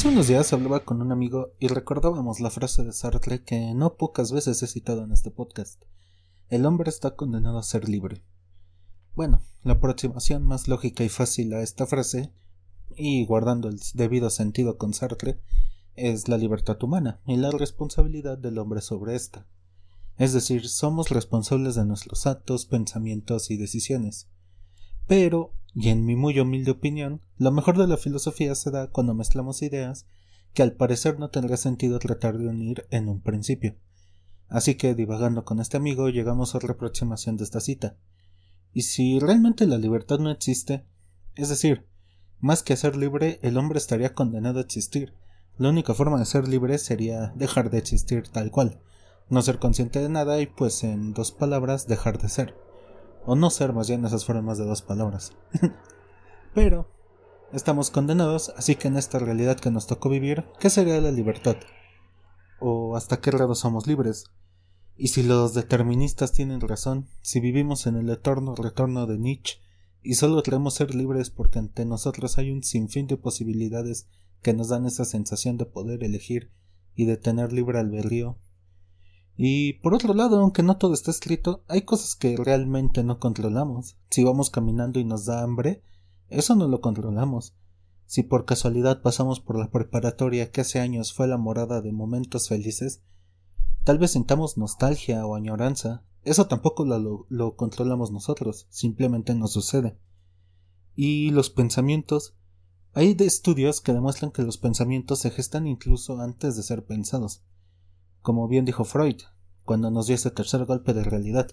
Hace unos días hablaba con un amigo y recordábamos la frase de Sartre que no pocas veces he citado en este podcast. El hombre está condenado a ser libre. Bueno, la aproximación más lógica y fácil a esta frase, y guardando el debido sentido con Sartre, es la libertad humana y la responsabilidad del hombre sobre ésta. Es decir, somos responsables de nuestros actos, pensamientos y decisiones. Pero, y en mi muy humilde opinión, lo mejor de la filosofía se da cuando mezclamos ideas que al parecer no tendría sentido tratar de unir en un principio. Así que, divagando con este amigo, llegamos a otra aproximación de esta cita. Y si realmente la libertad no existe, es decir, más que ser libre, el hombre estaría condenado a existir. La única forma de ser libre sería dejar de existir tal cual, no ser consciente de nada y pues en dos palabras dejar de ser. O no ser más bien esas fueron de dos palabras. Pero estamos condenados, así que en esta realidad que nos tocó vivir, ¿qué sería la libertad? ¿O hasta qué grado somos libres? Y si los deterministas tienen razón, si vivimos en el eterno retorno de Nietzsche y solo queremos ser libres porque ante nosotros hay un sinfín de posibilidades que nos dan esa sensación de poder elegir y de tener libre albedrío. Y por otro lado, aunque no todo está escrito, hay cosas que realmente no controlamos. Si vamos caminando y nos da hambre, eso no lo controlamos. Si por casualidad pasamos por la preparatoria que hace años fue la morada de momentos felices, Tal vez sintamos nostalgia o añoranza. Eso tampoco lo, controlamos nosotros, simplemente nos sucede. Y los pensamientos. Hay de estudios que demuestran que los pensamientos se gestan incluso antes de ser pensados. Como bien dijo Freud, cuando nos dio ese tercer golpe de realidad,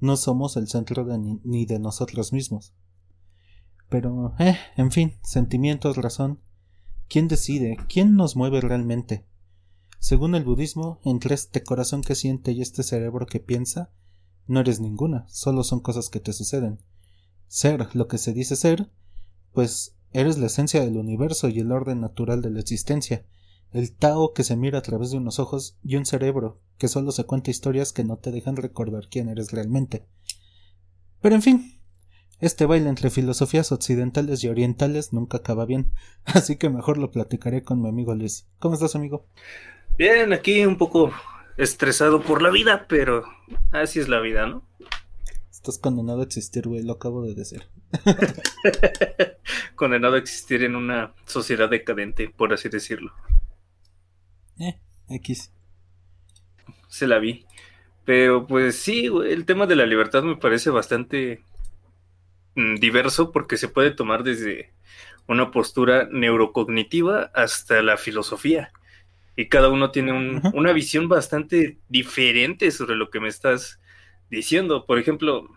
no somos el centro ni, ni de nosotros mismos. Pero, eh, en fin, sentimientos, razón. ¿Quién decide? ¿Quién nos mueve realmente? Según el budismo, entre este corazón que siente y este cerebro que piensa, no eres ninguna, solo son cosas que te suceden. Ser lo que se dice ser, pues eres la esencia del universo y el orden natural de la existencia, el Tao que se mira a través de unos ojos y un cerebro que solo se cuenta historias que no te dejan recordar quién eres realmente. Pero en fin, este baile entre filosofías occidentales y orientales nunca acaba bien, así que mejor lo platicaré con mi amigo Luis. ¿Cómo estás, amigo? Bien, aquí un poco estresado por la vida, pero así es la vida, ¿no? Estás condenado a existir, güey, lo acabo de decir. condenado a existir en una sociedad decadente, por así decirlo. Eh, X. Se la vi. Pero pues sí, el tema de la libertad me parece bastante mm, diverso porque se puede tomar desde una postura neurocognitiva hasta la filosofía y cada uno tiene una visión bastante diferente sobre lo que me estás diciendo. Por ejemplo,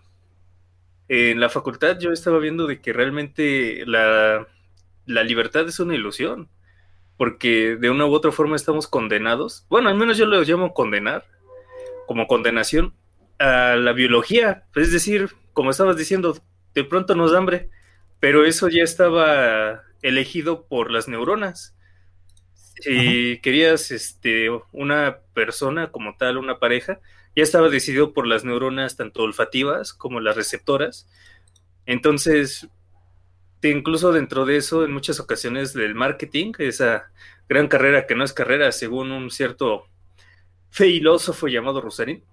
en la facultad yo estaba viendo de que realmente la, libertad es una ilusión, porque de una u otra forma estamos condenados, bueno, al menos yo lo llamo condenar, como condenación a la biología, es decir, como estabas diciendo, de pronto nos da hambre, pero eso ya estaba elegido por las neuronas. Si querías este, una persona como tal, una pareja, ya estaba decidido por las neuronas tanto olfativas como las receptoras. Entonces, incluso dentro de eso, en muchas ocasiones del marketing, esa gran carrera que no es carrera, según un cierto filósofo llamado Rosarín,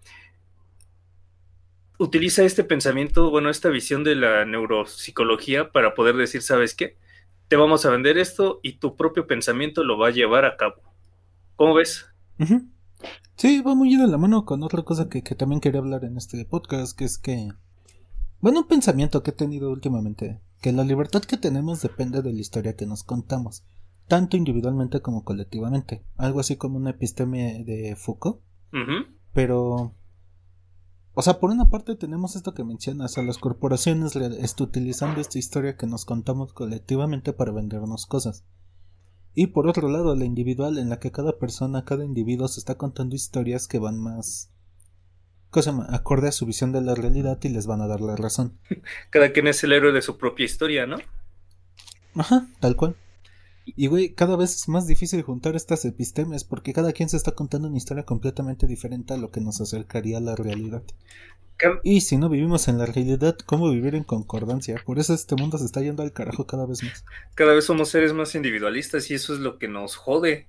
utiliza este pensamiento, bueno, esta visión de la neuropsicología para poder decir, ¿sabes qué? te vamos a vender esto y tu propio pensamiento lo va a llevar a cabo. ¿Cómo ves? Sí, va muy de la mano con otra cosa que, también quería hablar en este podcast, que es que... Bueno, un pensamiento que he tenido últimamente, que la libertad que tenemos depende de la historia que nos contamos, tanto individualmente como colectivamente, algo así como una episteme de Foucault, pero o sea, por una parte tenemos esto que mencionas, a las corporaciones está utilizando esta historia que nos contamos colectivamente para vendernos cosas. Y por otro lado, la individual, en la que cada persona, cada individuo se está contando historias que van más cosa acorde a su visión de la realidad y les van a dar la razón. Cada quien es el héroe de su propia historia, ¿no? Ajá, tal cual. Y güey, cada vez es más difícil juntar estas epistemes porque cada quien se está contando una historia completamente diferente a lo que nos acercaría a la realidad. Y si no vivimos en la realidad, ¿cómo vivir en concordancia? Por eso este mundo se está yendo al carajo cada vez más. Cada vez somos seres más individualistas y eso es lo que nos jode.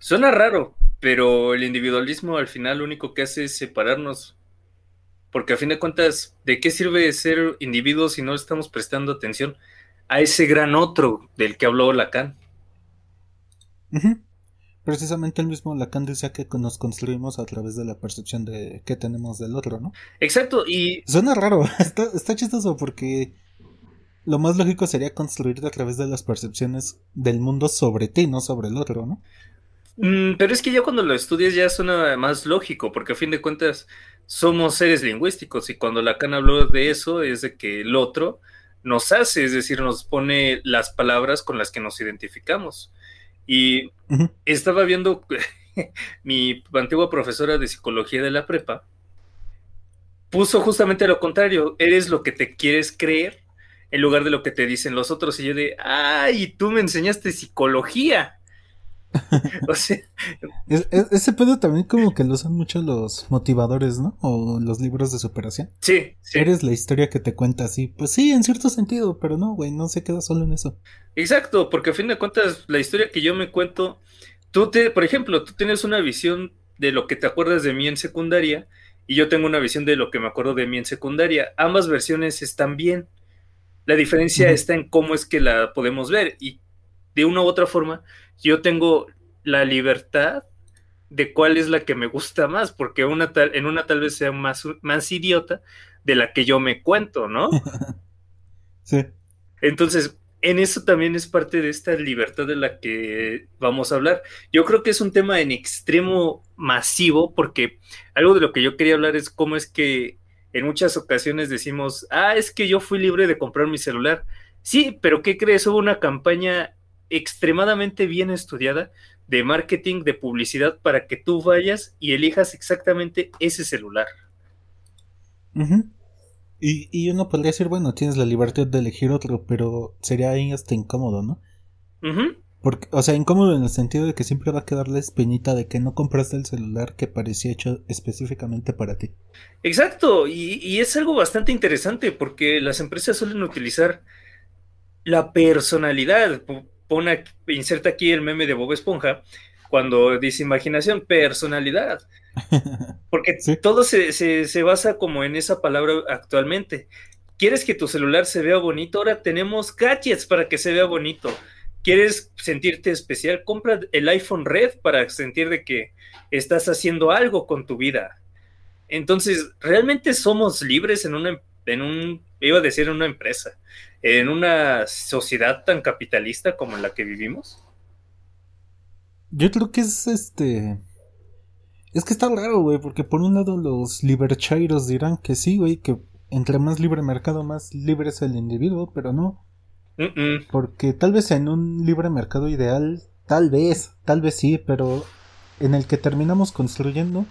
Suena raro, pero el individualismo al final lo único que hace es separarnos. Porque a fin de cuentas, ¿de qué sirve ser individuos si no estamos prestando atención a ese gran otro del que habló Lacan? Precisamente el mismo Lacan decía que nos construimos a través de la percepción de que tenemos del otro, ¿no? Exacto, y... Suena raro, está, está chistoso porque lo más lógico sería construirte a través de las percepciones del mundo sobre ti, no sobre el otro, ¿no? Mm, pero es que ya cuando lo estudias ya suena más lógico, porque a fin de cuentas somos seres lingüísticos y cuando Lacan habló de eso es de que el otro nos hace, es decir, nos pone las palabras con las que nos identificamos. Y estaba viendo mi antigua profesora de psicología de la prepa, puso justamente lo contrario, eres lo que te quieres creer en lugar de lo que te dicen los otros. Y yo de, ay, tú me enseñaste psicología. o sea, ese pedo también como que lo usan mucho los motivadores, ¿no? O los libros de superación. Sí, sí. Eres la historia que te cuenta así. Pues sí, en cierto sentido, pero no, güey, no se queda solo en eso. Exacto, porque a fin de cuentas, la historia que yo me cuento, tú te, por ejemplo, tú tienes una visión de lo que te acuerdas de mí en secundaria y yo tengo una visión de lo que me acuerdo de mí en secundaria. Ambas versiones están bien. La diferencia está en cómo es que la podemos ver y de una u otra forma yo tengo la libertad de cuál es la que me gusta más, porque una tal, en una tal vez sea más, más idiota de la que yo me cuento, ¿no? sí. Entonces, en eso también es parte de esta libertad de la que vamos a hablar. Yo creo que es un tema en extremo masivo, porque algo de lo que yo quería hablar es cómo es que en muchas ocasiones decimos, ah, es que yo fui libre de comprar mi celular. Sí, pero ¿qué crees? Hubo una campaña extremadamente bien estudiada de marketing, de publicidad, para que tú vayas y elijas exactamente ese celular. y, y, uno podría decir, bueno, tienes la libertad de elegir otro, pero sería ahí hasta incómodo, ¿no? Porque, o sea, incómodo en el sentido de que siempre va a quedar la espinita de que no compraste el celular que parecía hecho específicamente para ti. Exacto, y, y es algo bastante interesante porque las empresas suelen utilizar la personalidad pone, inserta aquí el meme de Bob Esponja, cuando dice imaginación, personalidad. Porque todo se, se, basa como en esa palabra actualmente. ¿Quieres que tu celular se vea bonito? Ahora tenemos gadgets para que se vea bonito. ¿Quieres sentirte especial? Compra el iPhone Red para sentir de que estás haciendo algo con tu vida. Entonces, ¿realmente somos libres en una, en un, iba a decir en una empresa? en una sociedad tan capitalista como en la que vivimos? Yo creo que es este. Es que está raro, güey, porque por un lado los liberchairos dirán que sí, güey, que entre más libre mercado, más libre es el individuo, pero no. Porque tal vez en un libre mercado ideal, tal vez, tal vez sí, pero en el que terminamos construyendo,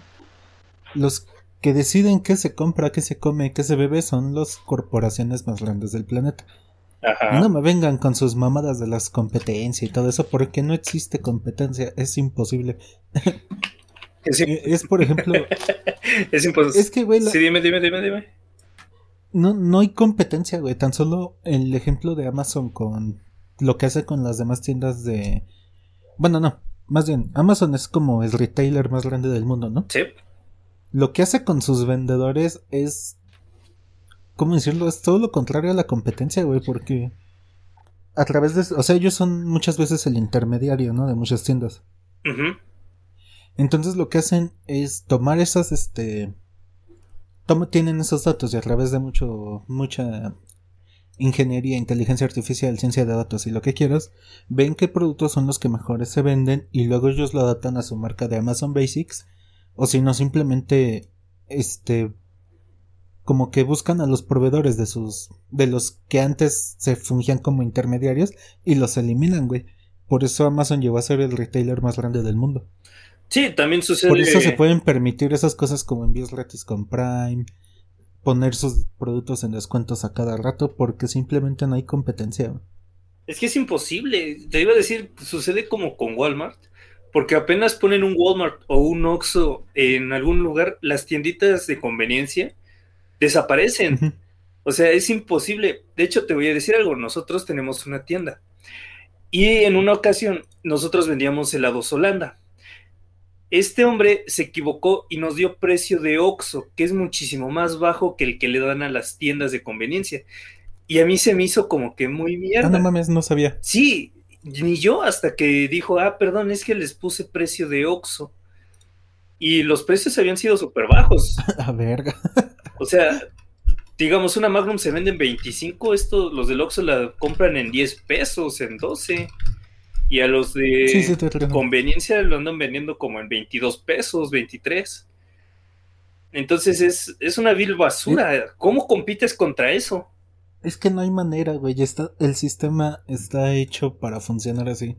los que deciden qué se compra, qué se come, qué se bebe son las corporaciones más grandes del planeta. Ajá. No me vengan con sus mamadas de las competencias y todo eso, porque no existe competencia, es imposible. Es, por ejemplo. es imposible. Es que, güey. Sí, dime, dime, dime, dime. No, no hay competencia, güey. Tan solo el ejemplo de Amazon con lo que hace con las demás tiendas de. Bueno, no. Más bien, Amazon es como el retailer más grande del mundo, ¿no? Sí. Lo que hace con sus vendedores es. ¿Cómo decirlo? Es todo lo contrario a la competencia, güey, porque. A través de. O sea, ellos son muchas veces el intermediario, ¿no? De muchas tiendas. Entonces lo que hacen es tomar esas, este. tienen esos datos y a través de mucho. mucha ingeniería, inteligencia artificial, ciencia de datos y lo que quieras, ven qué productos son los que mejores se venden y luego ellos lo adaptan a su marca de Amazon Basics o si no simplemente este como que buscan a los proveedores de sus de los que antes se fungían como intermediarios y los eliminan, güey. Por eso Amazon llegó a ser el retailer más grande del mundo. Sí, también sucede. Por eso se pueden permitir esas cosas como envíos gratis con Prime, poner sus productos en descuentos a cada rato porque simplemente no hay competencia. Es que es imposible. Te iba a decir, sucede como con Walmart, porque apenas ponen un Walmart o un Oxxo en algún lugar, las tienditas de conveniencia desaparecen. O sea, es imposible. De hecho, te voy a decir algo, nosotros tenemos una tienda. Y en una ocasión, nosotros vendíamos helados Holanda. Este hombre se equivocó y nos dio precio de Oxxo, que es muchísimo más bajo que el que le dan a las tiendas de conveniencia. Y a mí se me hizo como que muy mierda. Ah, no mames, no sabía. Sí, ni yo hasta que dijo, ah, perdón, es que les puse precio de Oxxo. Y los precios habían sido súper bajos. A verga. O sea, digamos, una Magnum se vende en 25, esto, los del Oxxo la compran en 10 pesos, en 12. Y a los de Sí, sí, conveniencia lo andan vendiendo como en 22 pesos, 23. Entonces es, es una vil basura. ¿Cómo compites contra eso? Es que no hay manera, güey. Está, el sistema está hecho para funcionar así.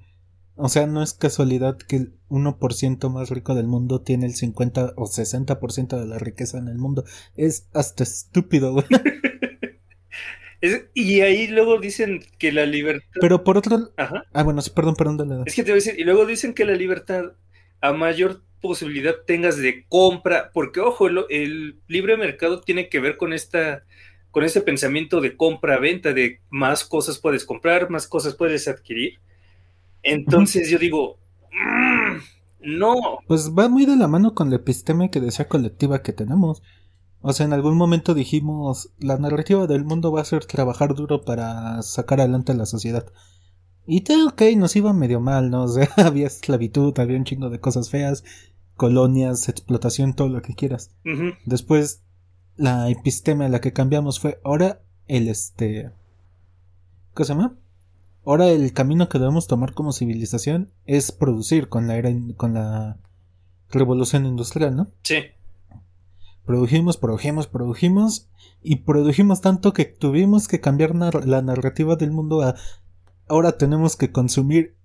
O sea, no es casualidad que el 1% más rico del mundo tiene el 50 o 60% de la riqueza en el mundo. Es hasta estúpido, güey. Es- y ahí luego dicen que la libertad... Pero por otro... Ajá. Ah, bueno, sí, perdón, perdón. dale. Es que te voy a decir, y luego dicen que la libertad a mayor posibilidad tengas de compra, porque ojo, el, el libre mercado tiene que ver con esta, con este pensamiento de compra-venta, de más cosas puedes comprar, más cosas puedes adquirir. Entonces yo digo, "Mm, no, Pues va muy de la mano con la episteme que decía colectiva que tenemos. O sea, en algún momento dijimos, la narrativa del mundo va a ser trabajar duro para sacar adelante a la sociedad. Y te, ok, nos iba medio mal, ¿no? O sea, había esclavitud, había un chingo de cosas feas, colonias, explotación, todo lo que quieras. Después, la episteme a la que cambiamos fue, ahora el este... ¿Qué se llama? Ahora el camino que debemos tomar como civilización es producir con la era, con la revolución industrial, ¿no? sí, Produjimos, produjimos, produjimos y produjimos tanto que tuvimos que cambiar nar- la narrativa del mundo a ahora tenemos que consumir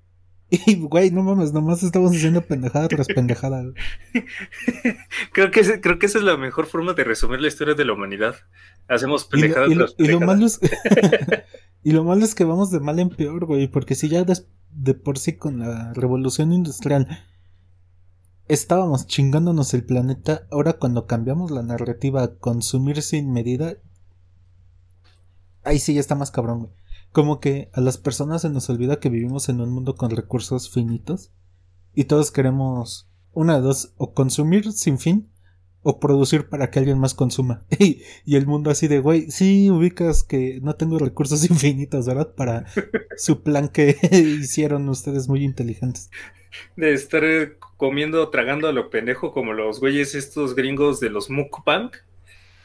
y güey, no mames, nomás estamos haciendo pendejada tras pendejada. güey. creo que, ese- creo que esa es la mejor forma de resumir la historia de la humanidad. Hacemos Y lo, pendejadas y lo- tras y lo malo es y lo malo es que vamos de mal en peor, güey, porque si ya des- de por sí con la revolución industrial estábamos chingándonos el planeta, ahora cuando cambiamos la narrativa a consumir sin medida, ahí sí ya está más cabrón, güey. Como que a las personas se nos olvida que vivimos en un mundo con recursos finitos y todos queremos una de dos, o consumir sin fin o producir para que alguien más consuma. Y, y el mundo así de, güey, sí ubicas que no tengo recursos infinitos, ¿verdad? Para su plan que hicieron ustedes muy inteligentes. De estar eh, comiendo, tragando a lo pendejo como los güeyes estos gringos de los mukbang.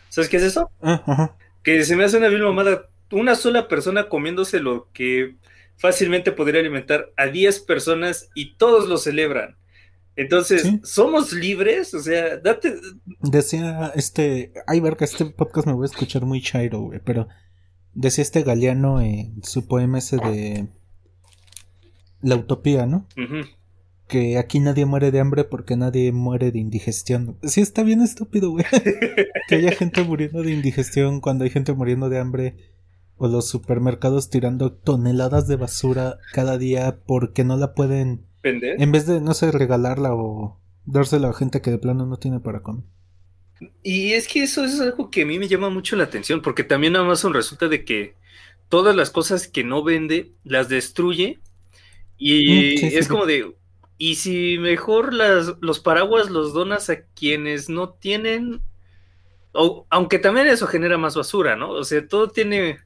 ¿Sabes qué es eso? Ah. Que se me hace una vil mamada. Una sola persona comiéndose lo que fácilmente podría alimentar a 10 personas y todos lo celebran. Entonces, Sí. ¿somos libres? O sea, date. Decía este, ay verga, este podcast me voy a escuchar muy chairo, güey, pero decía este Galeano en su poema ese de La Utopía, ¿no? Que aquí nadie muere de hambre porque nadie muere de indigestión. Sí, está bien estúpido, güey. que haya gente muriendo de indigestión cuando hay gente muriendo de hambre. O los supermercados tirando toneladas de basura cada día porque no la pueden. Vender. En vez de, no sé, regalarla o dársela a gente que de plano no tiene para comer. Y es que eso es algo que a mí me llama mucho la atención, porque también Amazon resulta de que todas las cosas que no vende las destruye y Mm, sí, sí, es sí. como de, y si mejor las, los paraguas los donas a quienes no tienen, o, aunque también eso genera más basura, ¿no? O sea, todo tiene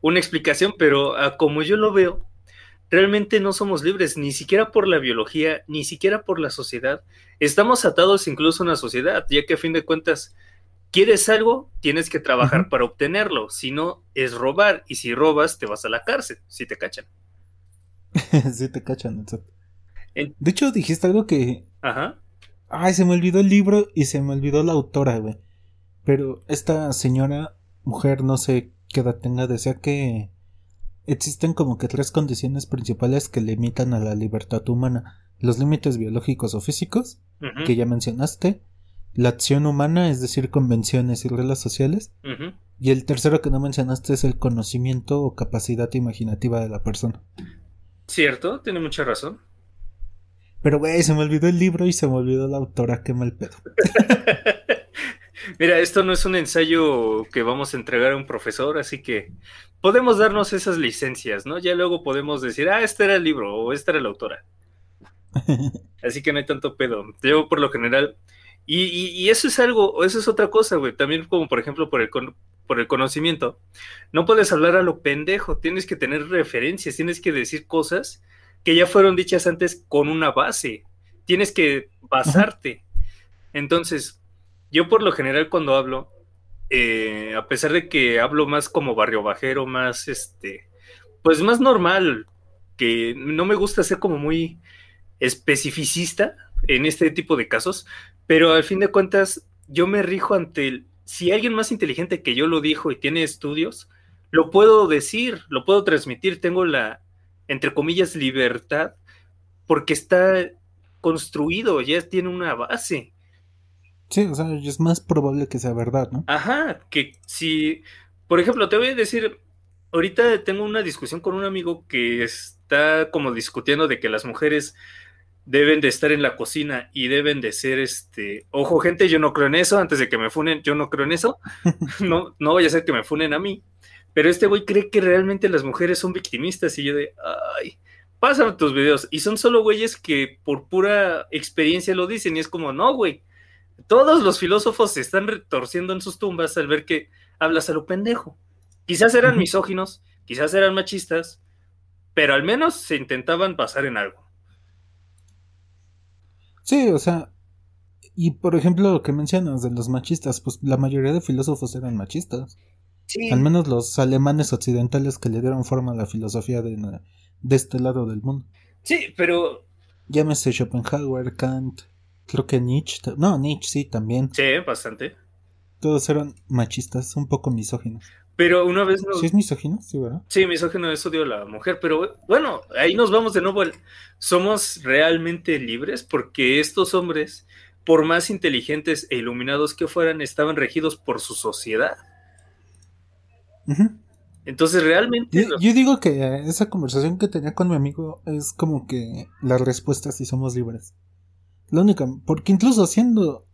una explicación, pero a como yo lo veo, realmente no somos libres, ni siquiera por la biología, ni siquiera por la sociedad. Estamos atados incluso a una sociedad, ya que a fin de cuentas, quieres algo, tienes que trabajar para obtenerlo, si no, es robar, y si robas, te vas a la cárcel, si te cachan. sí, te cachan, exacto. De hecho, dijiste algo que. Ajá. Ay, se me olvidó el libro y se me olvidó la autora, güey. Pero esta señora, mujer, no sé qué edad tenga, decía que existen como que tres condiciones principales que limitan a la libertad humana. Los límites biológicos o físicos, que ya mencionaste, la acción humana, es decir, convenciones y reglas sociales. Y el tercero que no mencionaste es el conocimiento o capacidad imaginativa de la persona. Cierto, tiene mucha razón. Pero, güey, se me olvidó el libro y se me olvidó la autora, qué mal pedo. Mira, esto no es un ensayo que vamos a entregar a un profesor, así que podemos darnos esas licencias, ¿no? Ya luego podemos decir, ah, este era el libro o esta era la autora. Así que no hay tanto pedo. Yo por lo general, y, y, eso es algo, eso es otra cosa, güey. También como por ejemplo por el, por el conocimiento. No puedes hablar a lo pendejo, tienes que tener referencias, tienes que decir cosas que ya fueron dichas antes con una base. Tienes que basarte. Entonces, yo por lo general cuando hablo, eh, a pesar de que hablo más como barrio bajero, más este, pues más normal, que no me gusta ser como muy especificista en este tipo de casos, pero al fin de cuentas yo me rijo ante el, si alguien más inteligente que yo lo dijo y tiene estudios, lo puedo decir, lo puedo transmitir, tengo la, entre comillas, libertad, porque está construido, ya tiene una base. Sí, o sea, es más probable que sea verdad, ¿no? Ajá, que si, por ejemplo, te voy a decir, ahorita tengo una discusión con un amigo que está como discutiendo de que las mujeres deben de estar en la cocina y deben de ser este, ojo gente, yo no creo en eso, antes de que me funen, yo no creo en eso, no, no vaya a ser que me funen a mí, pero este güey cree que realmente las mujeres son victimistas y yo de, ay, pásame tus videos, y son solo güeyes que por pura experiencia lo dicen y es como, no, güey, todos los filósofos se están retorciendo en sus tumbas al ver que hablas a lo pendejo. Quizás eran misóginos, quizás eran machistas, pero al menos se intentaban basar en algo. Sí, o sea, y por ejemplo lo que mencionas de los machistas, pues la mayoría de filósofos eran machistas. Sí. Al menos los alemanes occidentales que le dieron forma a la filosofía de, de este lado del mundo. Sí, pero... Llámese Schopenhauer, Kant, Creo que Nietzsche. No, Nietzsche sí, también. Sí, bastante. Todos eran machistas, un poco misóginos. Pero una vez. ¿Sí es misógino? Sí, ¿verdad? Sí, misógino es odio a la mujer. Pero bueno, ahí nos vamos de nuevo. Somos realmente libres porque estos hombres, por más inteligentes e iluminados que fueran, estaban regidos por su sociedad. Entonces realmente... Yo, digo que esa conversación que tenía con mi amigo es como que la respuesta si somos libres. La única, porque incluso siendo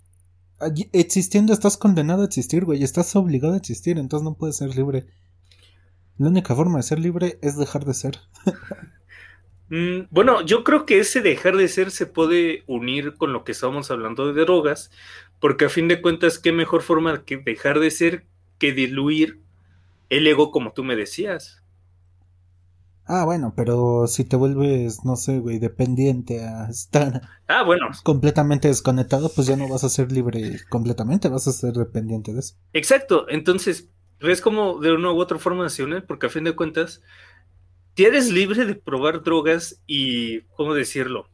existiendo estás condenado a existir, güey, estás obligado a existir, entonces no puedes ser libre. La única forma de ser libre es dejar de ser. Mm, bueno, yo creo que ese dejar de ser se puede unir con lo que estamos hablando de drogas, porque a fin de cuentas, qué mejor forma que dejar de ser que diluir el ego como tú me decías. Ah, bueno, pero si te vuelves, no sé, güey, dependiente a estar ah, bueno. completamente desconectado, pues ya no vas a ser libre completamente, vas a ser dependiente de eso. Exacto, entonces, ves como de una u otra forma nacional, porque a fin de cuentas, eres libre de probar drogas y, ¿cómo decirlo?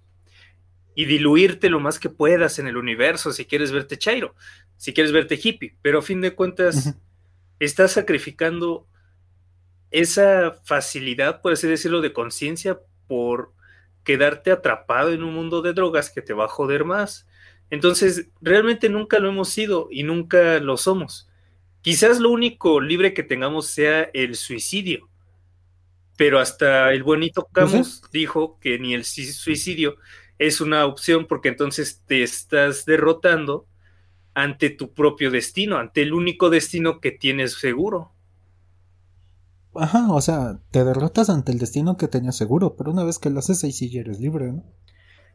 Y diluirte lo más que puedas en el universo si quieres verte chairo, si quieres verte hippie, pero a fin de cuentas, estás sacrificando esa facilidad, por así decirlo, de conciencia por quedarte atrapado en un mundo de drogas que te va a joder más. Entonces, realmente nunca lo hemos sido y nunca lo somos. Quizás lo único libre que tengamos sea el suicidio. Pero hasta el bonito Camus dijo que ni el suicidio es una opción porque entonces te estás derrotando ante tu propio destino, ante el único destino que tienes seguro. Ajá, o sea, te derrotas ante el destino que tenías seguro, pero una vez que lo haces ahí sí ya eres libre, ¿no?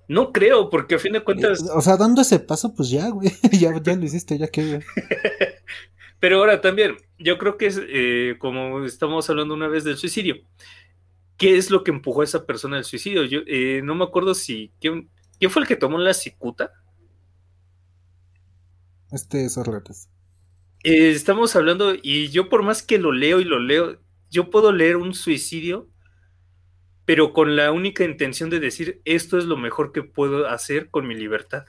No creo, porque a fin de cuentas. Eh, o sea, dando ese paso, pues ya, güey. ya, ya lo hiciste, ya que. pero ahora también, yo creo que es eh, como estamos hablando una vez del suicidio. ¿Qué es lo que empujó a esa persona al suicidio? Yo eh, no me acuerdo si. ¿quién, fue el que tomó la cicuta? Este es Orletes. estamos hablando, y yo por más que lo leo y lo leo, yo puedo leer un suicidio, pero con la única intención de decir esto es lo mejor que puedo hacer con mi libertad.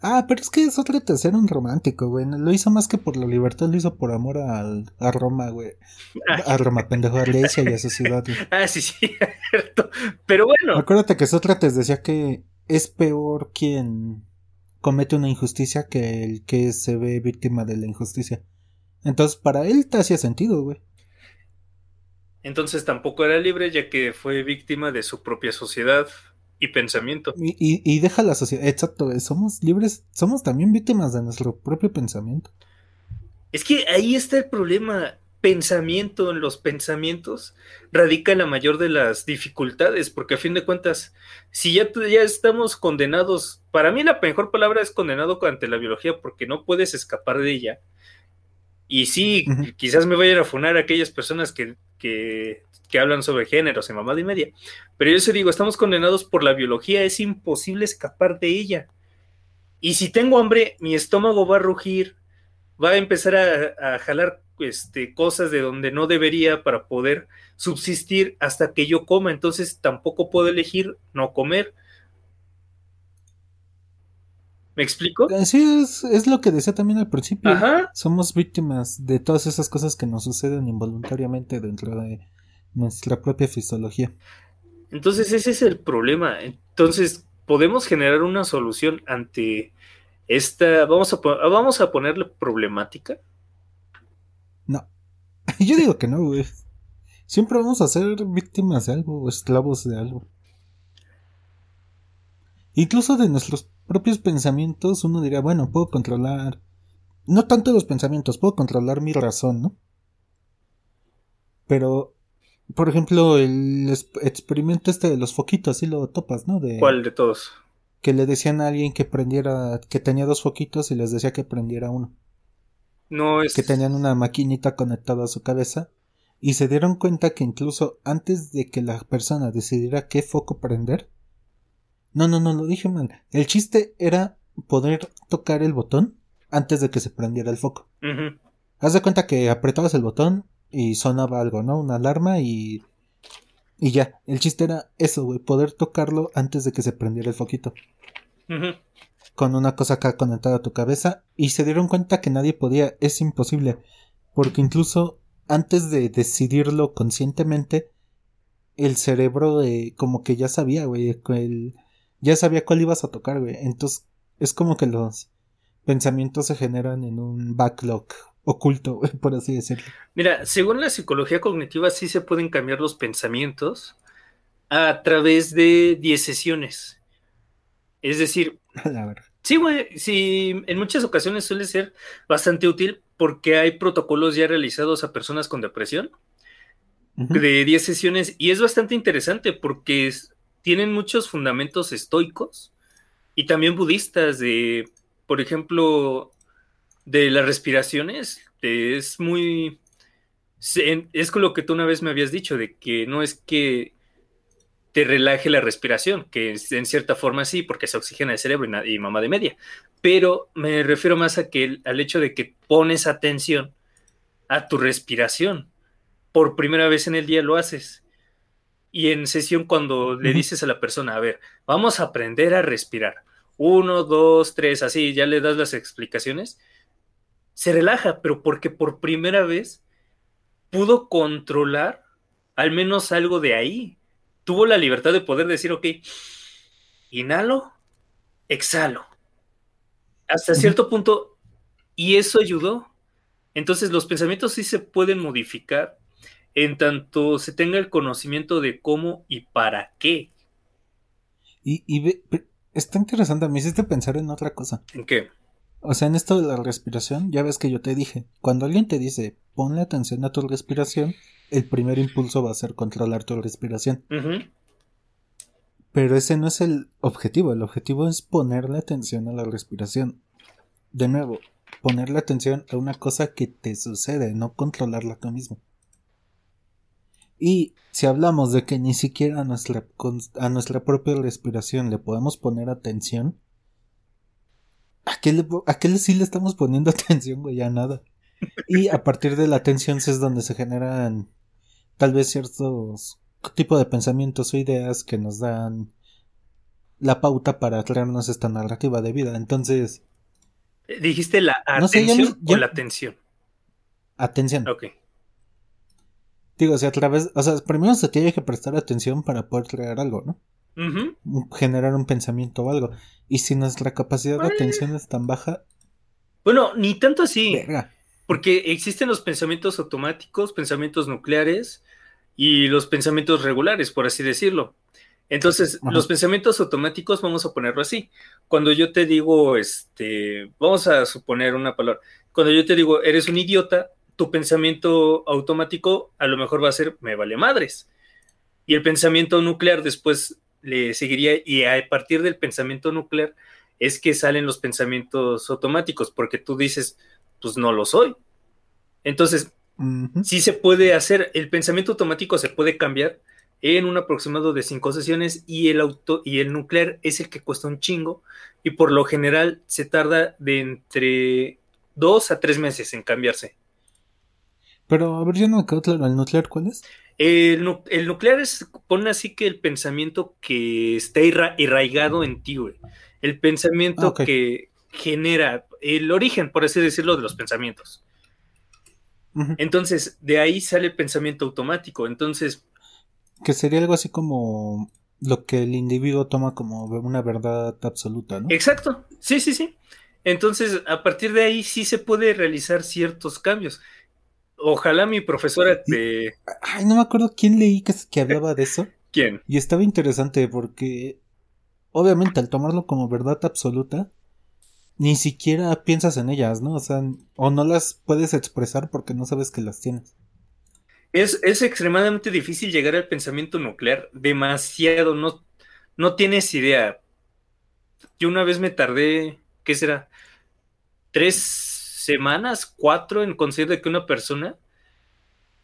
Ah, pero es que es ser un romántico, güey. Lo hizo más que por la libertad, lo hizo por amor al, a Roma, güey. A Roma, pendejo, a Grecia y a su ciudad. Ah, sí, sí, cierto. Pero bueno. Acuérdate que Sócrates decía que es peor quien comete una injusticia que el que se ve víctima de la injusticia. Entonces, para él te hacía sentido, güey. Entonces tampoco era libre ya que fue víctima de su propia sociedad y pensamiento. Y, y, deja la sociedad, exacto, somos libres, somos también víctimas de nuestro propio pensamiento. Es que ahí está el problema. Pensamiento en los pensamientos radica la mayor de las dificultades, porque a fin de cuentas, si ya, ya estamos condenados, para mí la mejor palabra es condenado ante la biología, porque no puedes escapar de ella. Y sí, quizás me vayan a funar a aquellas personas que, que, que hablan sobre géneros en mamada y media. Pero yo se digo, estamos condenados por la biología, es imposible escapar de ella. Y si tengo hambre, mi estómago va a rugir, va a empezar a, jalar este, cosas de donde no debería para poder subsistir hasta que yo coma. Entonces tampoco puedo elegir no comer. ¿Me explico? Eh, sí, es, es, lo que decía también al principio. Somos víctimas de todas esas cosas que nos suceden involuntariamente dentro de nuestra propia fisiología. Entonces ese es el problema. Entonces podemos generar una solución ante esta, vamos a, vamos a ponerle problemática. No, yo digo que no, güey. Siempre vamos a ser víctimas de algo o esclavos de algo. Incluso de nuestros propios pensamientos, uno diría, bueno, puedo controlar. No tanto los pensamientos, puedo controlar mi razón, ¿no? Pero por ejemplo, el experimento este de los foquitos, sí lo topas, ¿no? De, ¿Cuál de todos? Que le decían a alguien que prendiera, que tenía dos foquitos y les decía que prendiera uno. No es. Que tenían una maquinita conectada a su cabeza y se dieron cuenta que incluso antes de que la persona decidiera qué foco prender. No, no, no, lo dije mal. El chiste era poder tocar el botón antes de que se prendiera el foco. Haz de cuenta que apretabas el botón y sonaba algo, ¿no? Una alarma y. Y ya. El chiste era eso, güey. Poder tocarlo antes de que se prendiera el foquito. Con una cosa acá conectada a tu cabeza. Y se dieron cuenta que nadie podía. Es imposible. Porque incluso antes de decidirlo conscientemente. El cerebro eh, como que ya sabía, güey. Ya sabía cuál ibas a tocar, güey. Entonces es como que los pensamientos se generan en un backlog oculto, por así decirlo. Mira, según la psicología cognitiva sí se pueden cambiar los pensamientos a través de 10 sesiones. Es decir, sí, güey, sí, en muchas ocasiones suele ser bastante útil porque hay protocolos ya realizados a personas con depresión de 10 sesiones y es bastante interesante porque tienen muchos fundamentos estoicos y también budistas de, por ejemplo, de las respiraciones es muy... Es con lo que tú una vez me habías dicho, de que no es que te relaje la respiración, que en cierta forma sí, porque se oxigena el cerebro y, mamá de media, pero me refiero más a que al hecho de que pones atención a tu respiración. Por primera vez en el día lo haces. Y en sesión cuando le dices a la persona, a ver, vamos a aprender a respirar. Uno, dos, tres, así, ya le das las explicaciones se relaja, pero porque por primera vez pudo controlar al menos algo de ahí. Tuvo la libertad de poder decir, ok, inhalo, exhalo. Hasta cierto punto, y eso ayudó. Entonces los pensamientos sí se pueden modificar en tanto se tenga el conocimiento de cómo y para qué. Y, y está interesante, me hiciste pensar en otra cosa. ¿En qué? O sea, en esto de la respiración, ya ves que yo te dije, cuando alguien te dice ponle atención a tu respiración, el primer impulso va a ser controlar tu respiración. Pero ese no es el objetivo, el objetivo es ponerle atención a la respiración. De nuevo, ponerle atención a una cosa que te sucede, no controlarla tú mismo. Y si hablamos de que ni siquiera a nuestra, a nuestra propia respiración le podemos poner atención, ¿A qué, le, sí le estamos poniendo atención, güey? Ya nada. Y a partir de la atención es donde se generan tal vez ciertos tipos de pensamientos o ideas que nos dan la pauta para traernos esta narrativa de vida. Entonces. Eh, ¿Dijiste la atención o la atención? Atención. Ok. Digo, o sea, a través. O sea, primero se tiene que prestar atención para poder crear algo, ¿no? generar un pensamiento o algo. Y si nuestra capacidad de atención es tan baja. Bueno, ni tanto así. Porque existen los pensamientos automáticos, pensamientos nucleares y los pensamientos regulares, por así decirlo. Entonces, los pensamientos automáticos, vamos a ponerlo así. Cuando yo te digo, este, vamos a suponer una palabra. Cuando yo te digo, eres un idiota, tu pensamiento automático a lo mejor va a ser, me vale madres. Y el pensamiento nuclear después le seguiría, y a partir del pensamiento nuclear es que salen los pensamientos automáticos, porque tú dices, pues no lo soy. Entonces, sí se puede hacer, el pensamiento automático se puede cambiar en un aproximado de cinco sesiones y el auto y el nuclear es el que cuesta un chingo y por lo general se tarda de entre dos a tres meses en cambiarse. Pero a ver, ya no me quedó claro, ¿el nuclear cuál es? El, nuclear es, pone así que el pensamiento que está irraigado en ti, güey. El pensamiento ah, que genera el origen, por así decirlo, de los pensamientos. Entonces, de ahí sale el pensamiento automático. Entonces. Que sería algo así como lo que el individuo toma como una verdad absoluta, ¿no? Exacto. Sí, sí, sí. Entonces, a partir de ahí sí se puede realizar ciertos cambios. Ojalá mi profesora te. Ay, no me acuerdo quién leí que, que hablaba de eso. ¿Quién? Y estaba interesante porque. Obviamente, al tomarlo como verdad absoluta, ni siquiera piensas en ellas, ¿no? O sea, o no las puedes expresar porque no sabes que las tienes. Es, es extremadamente difícil llegar al pensamiento nuclear. Demasiado. No, no tienes idea. Yo una vez me tardé. ¿Qué será? Tres semanas, cuatro, en conseguir que una persona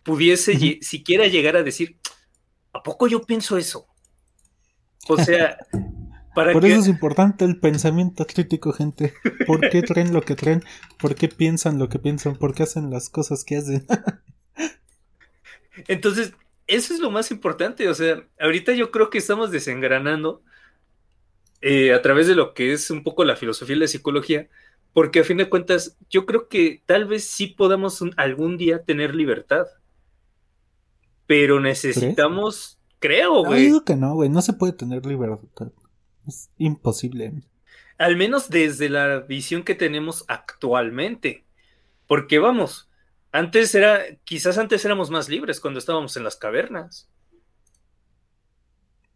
pudiese siquiera llegar a decir, ¿a poco yo pienso eso? O sea, para Por eso es importante el pensamiento crítico, gente. ¿Por qué creen lo que creen? ¿Por qué piensan lo que piensan? ¿Por qué hacen las cosas que hacen? Entonces, eso es lo más importante. O sea, ahorita yo creo que estamos desengranando eh, a través de lo que es un poco la filosofía y la psicología, porque a fin de cuentas, yo creo que tal vez sí podamos algún día tener libertad. Pero necesitamos, creo, güey. No, digo que no, güey, no se puede tener libertad. Es imposible. Al menos desde la visión que tenemos actualmente. Porque vamos, antes era, quizás antes éramos más libres cuando estábamos en las cavernas.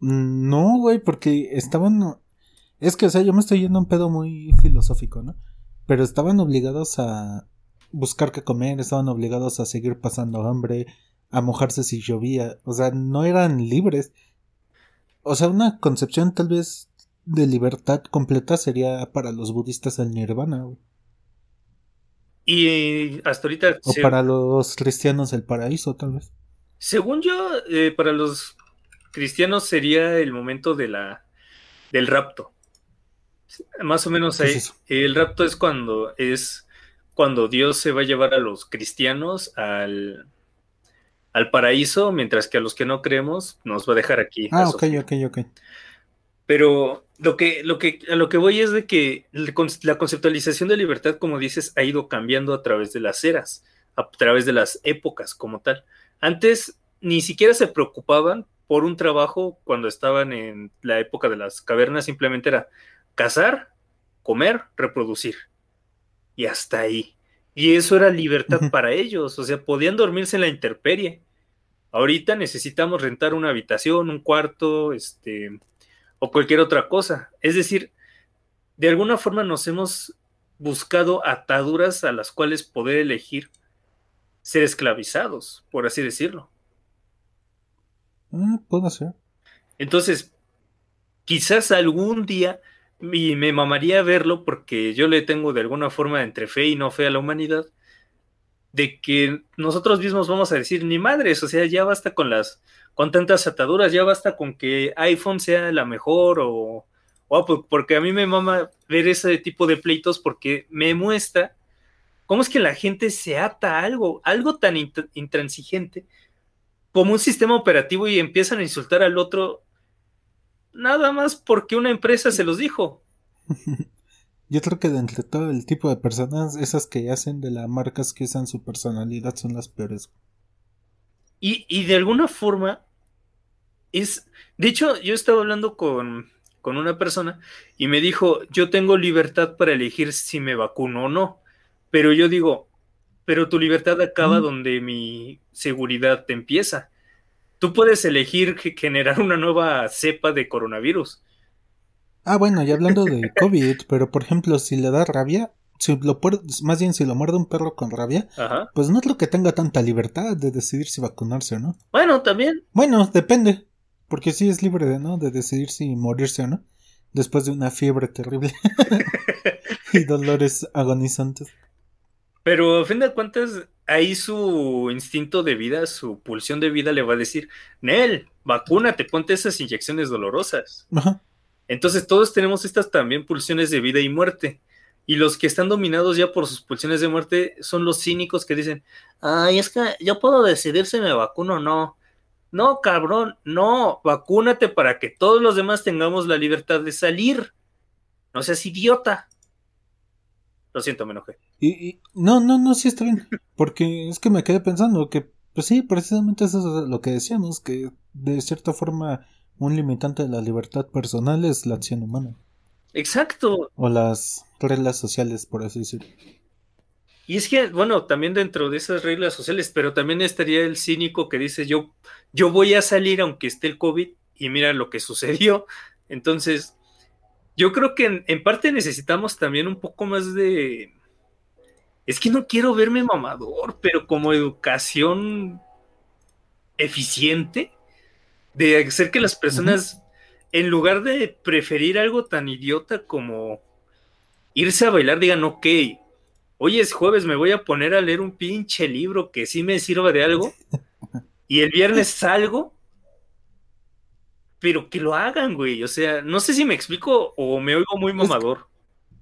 No, güey, porque estaban... Es que, o sea, yo me estoy yendo a un pedo muy filosófico, ¿no? Pero estaban obligados a buscar qué comer, estaban obligados a seguir pasando hambre, a mojarse si llovía, o sea, no eran libres. O sea, una concepción tal vez de libertad completa sería para los budistas el nirvana. Y hasta ahorita... O para los cristianos el paraíso, tal vez. Según yo, eh, para los cristianos sería el momento de la del rapto. Más o menos ahí. el rapto es cuando es cuando Dios se va a llevar a los cristianos al, al paraíso, mientras que a los que no creemos nos va a dejar aquí. Ah, ok, ok, ok. Pero lo que, lo que, a lo que voy es de que la conceptualización de libertad, como dices, ha ido cambiando a través de las eras, a través de las épocas como tal. Antes ni siquiera se preocupaban por un trabajo cuando estaban en la época de las cavernas, simplemente era cazar, comer, reproducir. Y hasta ahí. Y eso era libertad para ellos, o sea, podían dormirse en la intemperie. Ahorita necesitamos rentar una habitación, un cuarto, este, o cualquier otra cosa. Es decir, de alguna forma nos hemos buscado ataduras a las cuales poder elegir ser esclavizados, por así decirlo. Mm, puede ser. Entonces, quizás algún día y me mamaría verlo porque yo le tengo de alguna forma entre fe y no fe a la humanidad, de que nosotros mismos vamos a decir, ni madres, o sea, ya basta con las, con tantas ataduras, ya basta con que iPhone sea la mejor o, o porque a mí me mama ver ese tipo de pleitos porque me muestra cómo es que la gente se ata a algo, algo tan intransigente como un sistema operativo y empiezan a insultar al otro nada más porque una empresa se los dijo. Yo creo que de entre todo el tipo de personas, esas que hacen de las marcas que usan su personalidad son las peores. Y, y de alguna forma, es, de hecho, yo estaba hablando con, con una persona y me dijo, yo tengo libertad para elegir si me vacuno o no, pero yo digo, pero tu libertad acaba donde mi seguridad te empieza. Tú puedes elegir generar una nueva cepa de coronavirus. Ah, bueno, y hablando de COVID, pero por ejemplo, si le da rabia, si lo más bien si lo muerde un perro con rabia, pues no es lo que tenga tanta libertad de decidir si vacunarse o no. Bueno, también. Bueno, depende. Porque sí es libre de, ¿no? De decidir si morirse o no. Después de una fiebre terrible. y dolores agonizantes. Pero a fin de cuentas, ahí su instinto de vida, su pulsión de vida le va a decir, Nel, vacúnate, ponte esas inyecciones dolorosas. Entonces todos tenemos estas también pulsiones de vida y muerte. Y los que están dominados ya por sus pulsiones de muerte son los cínicos que dicen, ay, es que yo puedo decidir si me vacuno o no. No, cabrón, no, vacúnate para que todos los demás tengamos la libertad de salir. No seas idiota. Lo siento, me enojé. Y, no, no, no, sí está bien. Porque es que me quedé pensando que, pues sí, precisamente eso es lo que decíamos, que de cierta forma un limitante de la libertad personal es la acción humana. Exacto. O las reglas sociales, por así decirlo. Y es que, bueno, también dentro de esas reglas sociales, pero también estaría el cínico que dice yo, yo voy a salir aunque esté el COVID y mira lo que sucedió. Entonces, yo creo que en, parte necesitamos también un poco más de... Es que no quiero verme mamador, pero como educación eficiente, de hacer que las personas, en lugar de preferir algo tan idiota como irse a bailar, digan, ok, hoy es jueves, me voy a poner a leer un pinche libro que sí me sirva de algo, y el viernes salgo, pero que lo hagan, güey. O sea, no sé si me explico o me oigo muy mamador.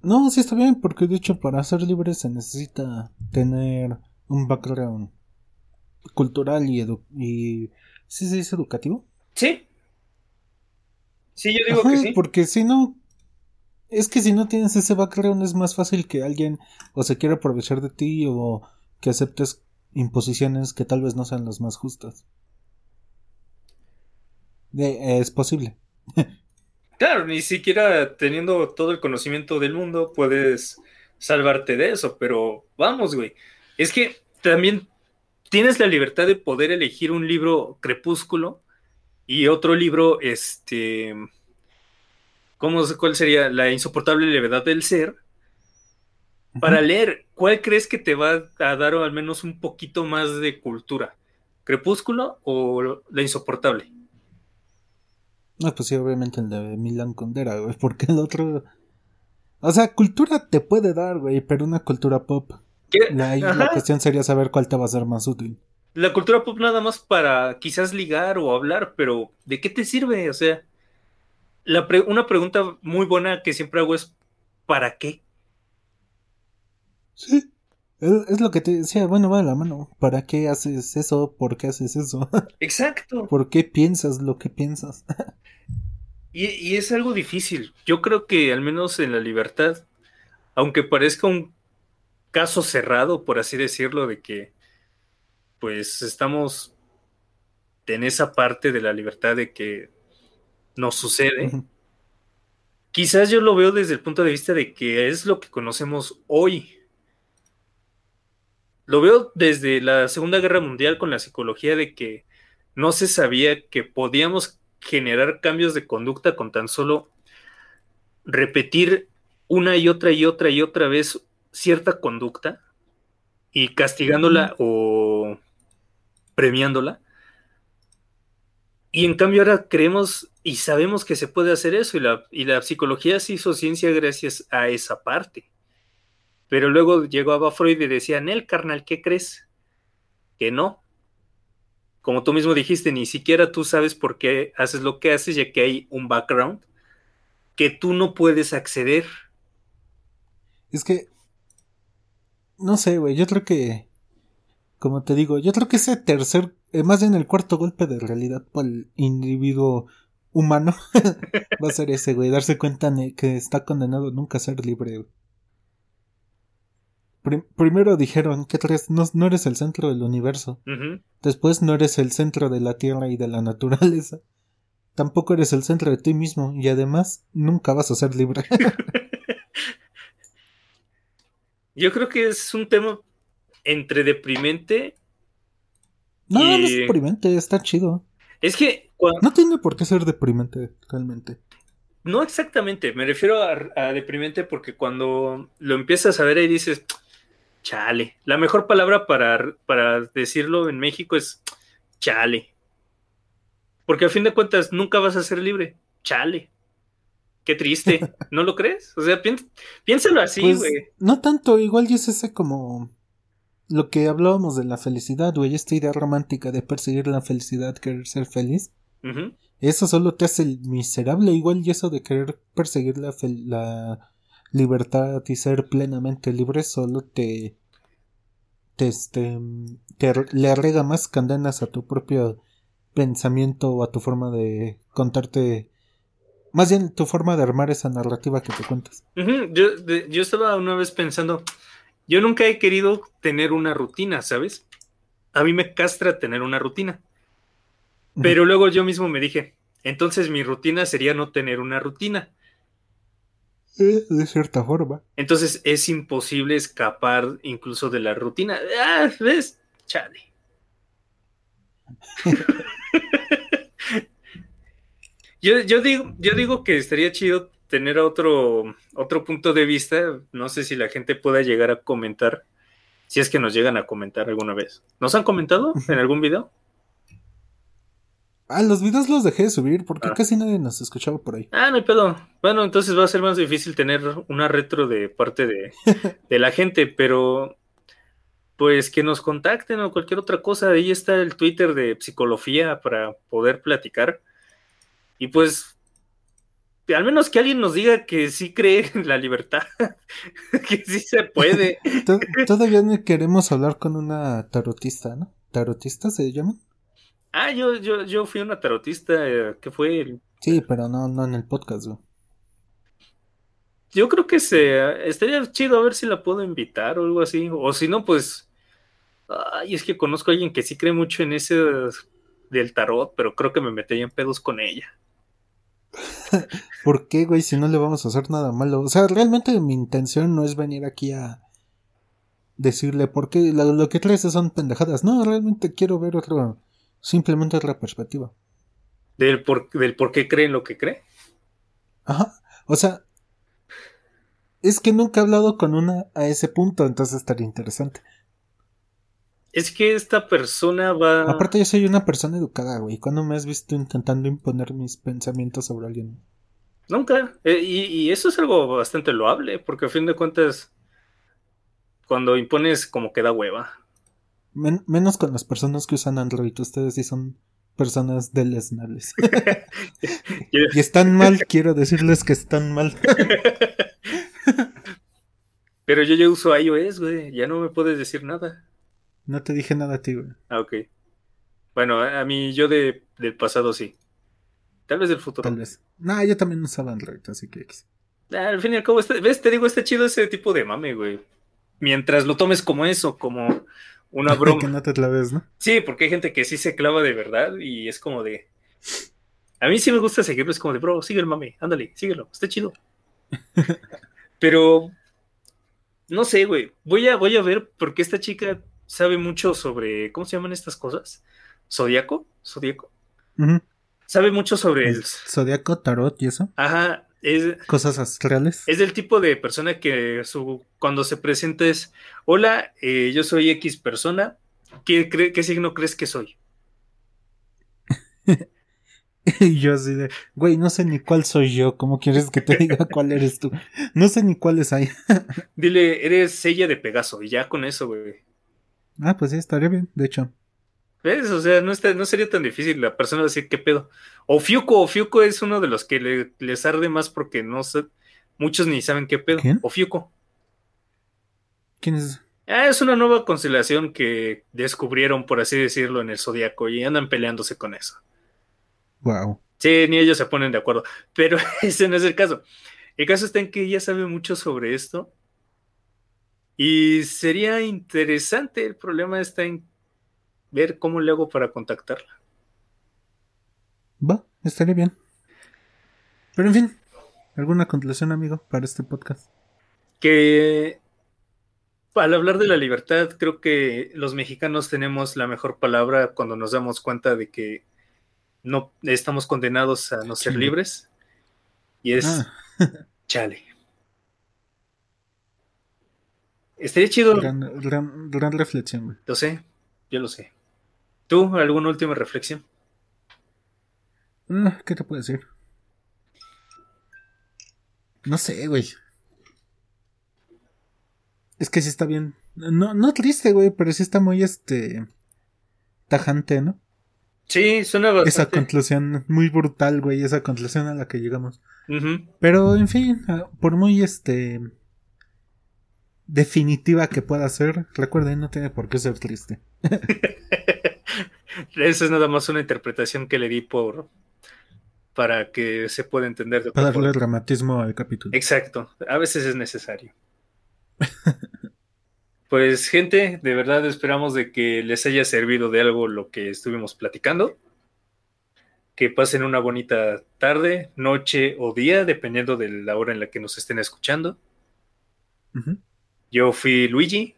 No, sí está bien, porque de hecho para ser libre se necesita tener un background cultural y, y ¿sí se dice educativo? Sí. Sí, yo digo que sí. Porque si no, es que si no tienes ese background es más fácil que alguien o se quiera aprovechar de ti o que aceptes imposiciones que tal vez no sean las más justas. Es posible. claro, ni siquiera teniendo todo el conocimiento del mundo puedes salvarte de eso, pero vamos, güey. Es que también tienes la libertad de poder elegir un libro crepúsculo y otro libro, este, ¿Cómo, ¿Cuál sería? La insoportable levedad del ser. Para leer, ¿cuál crees que te va a dar al menos un poquito más de cultura? ¿Crepúsculo o La insoportable? No, pues sí, obviamente el de Milan Condera, güey, porque el otro... O sea, cultura te puede dar, güey, pero una cultura pop. La, la cuestión sería saber cuál te va a ser más útil. La cultura pop nada más para quizás ligar o hablar, pero ¿de qué te sirve? O sea, una pregunta muy buena que siempre hago es, ¿para qué? Sí, es, lo que te decía, bueno, va a la mano. ¿Para qué haces eso? ¿Por qué haces eso? Exacto. ¿Por qué piensas lo que piensas? y, y es algo difícil. Yo creo que al menos en la libertad, aunque parezca un caso cerrado, por así decirlo, de que pues estamos en esa parte de la libertad de que nos sucede. Quizás yo lo veo desde el punto de vista de que es lo que conocemos hoy. Lo veo desde la Segunda Guerra Mundial con la psicología de que no se sabía que podíamos generar cambios de conducta con tan solo repetir una y otra y otra y otra vez cierta conducta y castigándola o premiándola. Y en cambio ahora creemos y sabemos que se puede hacer eso y la, y la psicología se hizo ciencia gracias a esa parte. Pero luego llegaba Freud y decía, Nel, carnal, ¿qué crees? Que no. Como tú mismo dijiste, ni siquiera tú sabes por qué haces lo que haces, ya que hay un background que tú no puedes acceder. Es que... No sé, güey, yo creo que... Como te digo, yo creo que ese tercer eh, más bien el cuarto golpe de realidad para el individuo humano va a ser ese, güey, darse cuenta que está condenado nunca a ser libre. Primero dijeron que no, no, eres el centro del universo. Después no eres el centro de la tierra y de la naturaleza. tampoco eres el centro de ti mismo y además nunca vas a ser libre. Yo creo que es un tema entre deprimente. No, no es deprimente, está chido. Es que. No tiene por qué ser deprimente, realmente. No exactamente, me refiero a, deprimente porque cuando lo empiezas a ver ahí dices, chale. La mejor palabra para, para decirlo en México es chale. Porque a fin de cuentas nunca vas a ser libre. Chale. Qué triste. ¿No lo crees? O sea, piénsalo así, pues, güey. no tanto, igual ya es ese como lo que hablábamos de la felicidad, güey, esta idea romántica de perseguir la felicidad, querer ser feliz. Eso solo te hace miserable, igual y eso de querer perseguir la, la libertad y ser plenamente libre solo te te, este, te le arrega más candenas a tu propio pensamiento o a tu forma de contarte más bien tu forma de armar esa narrativa que te cuentas. yo, yo estaba una vez pensando, yo nunca he querido tener una rutina, ¿sabes? A mí me castra tener una rutina. Pero luego yo mismo me dije, entonces mi rutina sería no tener una rutina. Eh, de cierta forma. Entonces es imposible escapar incluso de la rutina. Ah, ¿ves? Chale. yo, digo, yo digo que estaría chido tener otro, otro punto de vista. No sé si la gente pueda llegar a comentar. Si es que nos llegan a comentar alguna vez. ¿Nos han comentado en algún video? Ah, los videos los dejé de subir porque ah. casi nadie nos escuchaba por ahí. Ah, no hay pedo. Bueno, entonces va a ser más difícil tener una retro de parte de, de la gente, pero pues que nos contacten o cualquier otra cosa. Ahí está el Twitter de Psicología para poder platicar. Y pues, al menos que alguien nos diga que sí cree en la libertad, que sí se puede. Todavía queremos hablar con una tarotista, ¿no? ¿Tarotista se llama? Ah, yo, yo, yo fui una tarotista, eh, ¿qué fue? Sí, pero no, no en el podcast, güey. Yo creo que se estaría chido a ver si la puedo invitar o algo así. O si no, pues Ay, es que conozco a alguien que sí cree mucho en ese del tarot, pero creo que me metería en pedos con ella. ¿Por qué, güey? Si no le vamos a hacer nada malo. O sea, realmente mi intención no es venir aquí a decirle por qué lo, que crees son pendejadas. No, realmente quiero ver otro, simplemente otra perspectiva. ¿Del por, del por qué cree en lo que cree? Ajá. O sea, es que nunca he hablado con una a ese punto, entonces estaría interesante. Es que esta persona va. Aparte, yo soy una persona educada, güey. ¿Cuándo me has visto intentando imponer mis pensamientos sobre alguien? Nunca. Eh, y, eso es algo bastante loable, porque a fin de cuentas, cuando impones, como que da hueva. Menos con las personas que usan Android. Ustedes sí son personas deleznables. y están mal, quiero decirles que están mal. Pero yo ya uso iOS, güey. Ya no me puedes decir nada. No te dije nada a ti, güey. Ah, ok. Bueno, a mí yo de, del pasado sí. Tal vez del futuro. Tal vez. No, yo también usaba Android, así que... Ah, al fin y al cabo, este, ¿ves? Te digo, está chido ese tipo de mame, güey. Mientras lo tomes como eso, como una broma. que no te claves, ¿no? Sí, porque hay gente que sí se clava de verdad y es como de... A mí sí me gusta seguirlo, es como de, bro, sigue el mame, ándale, síguelo, está chido. Pero... No sé, güey. Voy a, voy a ver porque esta chica sabe mucho sobre, ¿cómo se llaman estas cosas? ¿Zodíaco? ¿Zodíaco? Sabe mucho sobre el... Zodíaco, tarot y eso. Ajá. Es, Cosas astrales. Es del tipo de persona que su, cuando se presenta es, hola, eh, yo soy X persona, ¿qué, ¿qué signo crees que soy? y yo así de, güey, no sé ni cuál soy yo, ¿cómo quieres que te diga cuál eres tú? No sé ni cuáles hay. Dile, eres sella de Pegaso, y ya con eso, güey. Ah, pues sí, estaría bien, de hecho. ¿Ves? O sea, no, no sería tan difícil la persona decir qué pedo. O Fiuco, o Fiuco es uno de los que le, les arde más porque no sé, muchos ni saben qué pedo. ¿Quién? O Fiuco. ¿Quién es? Ah, es una nueva constelación que descubrieron, por así decirlo, en el zodiaco y andan peleándose con eso. Wow. Sí, ni ellos se ponen de acuerdo. Pero ese no es el caso. El caso está en que ella sabe mucho sobre esto y sería interesante, el problema está en ver cómo le hago para contactarla. Va, estaría bien. Pero en fin, ¿alguna conclusión, amigo, para este podcast? Que al hablar de la libertad, creo que los mexicanos tenemos la mejor palabra cuando nos damos cuenta de que no estamos condenados a no ser libres. Y es ah. chale. Estaría chido. Gran, gran, reflexión, güey. Lo sé, yo lo sé. ¿Tú, alguna última reflexión? Ah, ¿Qué te puedo decir? No sé, güey. Es que sí está bien. No, no triste, güey, pero sí está muy este. tajante, ¿no? Sí, suena bastante. Esa conclusión muy brutal, güey, esa conclusión a la que llegamos. Pero, en fin, ah, por muy este. definitiva que pueda ser, recuerden, no tiene por qué ser triste. Esa es nada más una interpretación que le di por. para que se pueda entender. De para darle dramatismo al capítulo. Exacto, a veces es necesario. Pues gente, de verdad esperamos de que les haya servido de algo lo que estuvimos platicando. Que pasen una bonita tarde, noche o día, dependiendo de la hora en la que nos estén escuchando. Yo fui Luigi.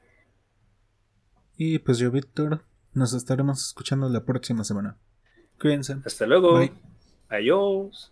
Y pues yo, Víctor. Nos estaremos escuchando la próxima semana. Cuídense. Hasta luego. Adiós.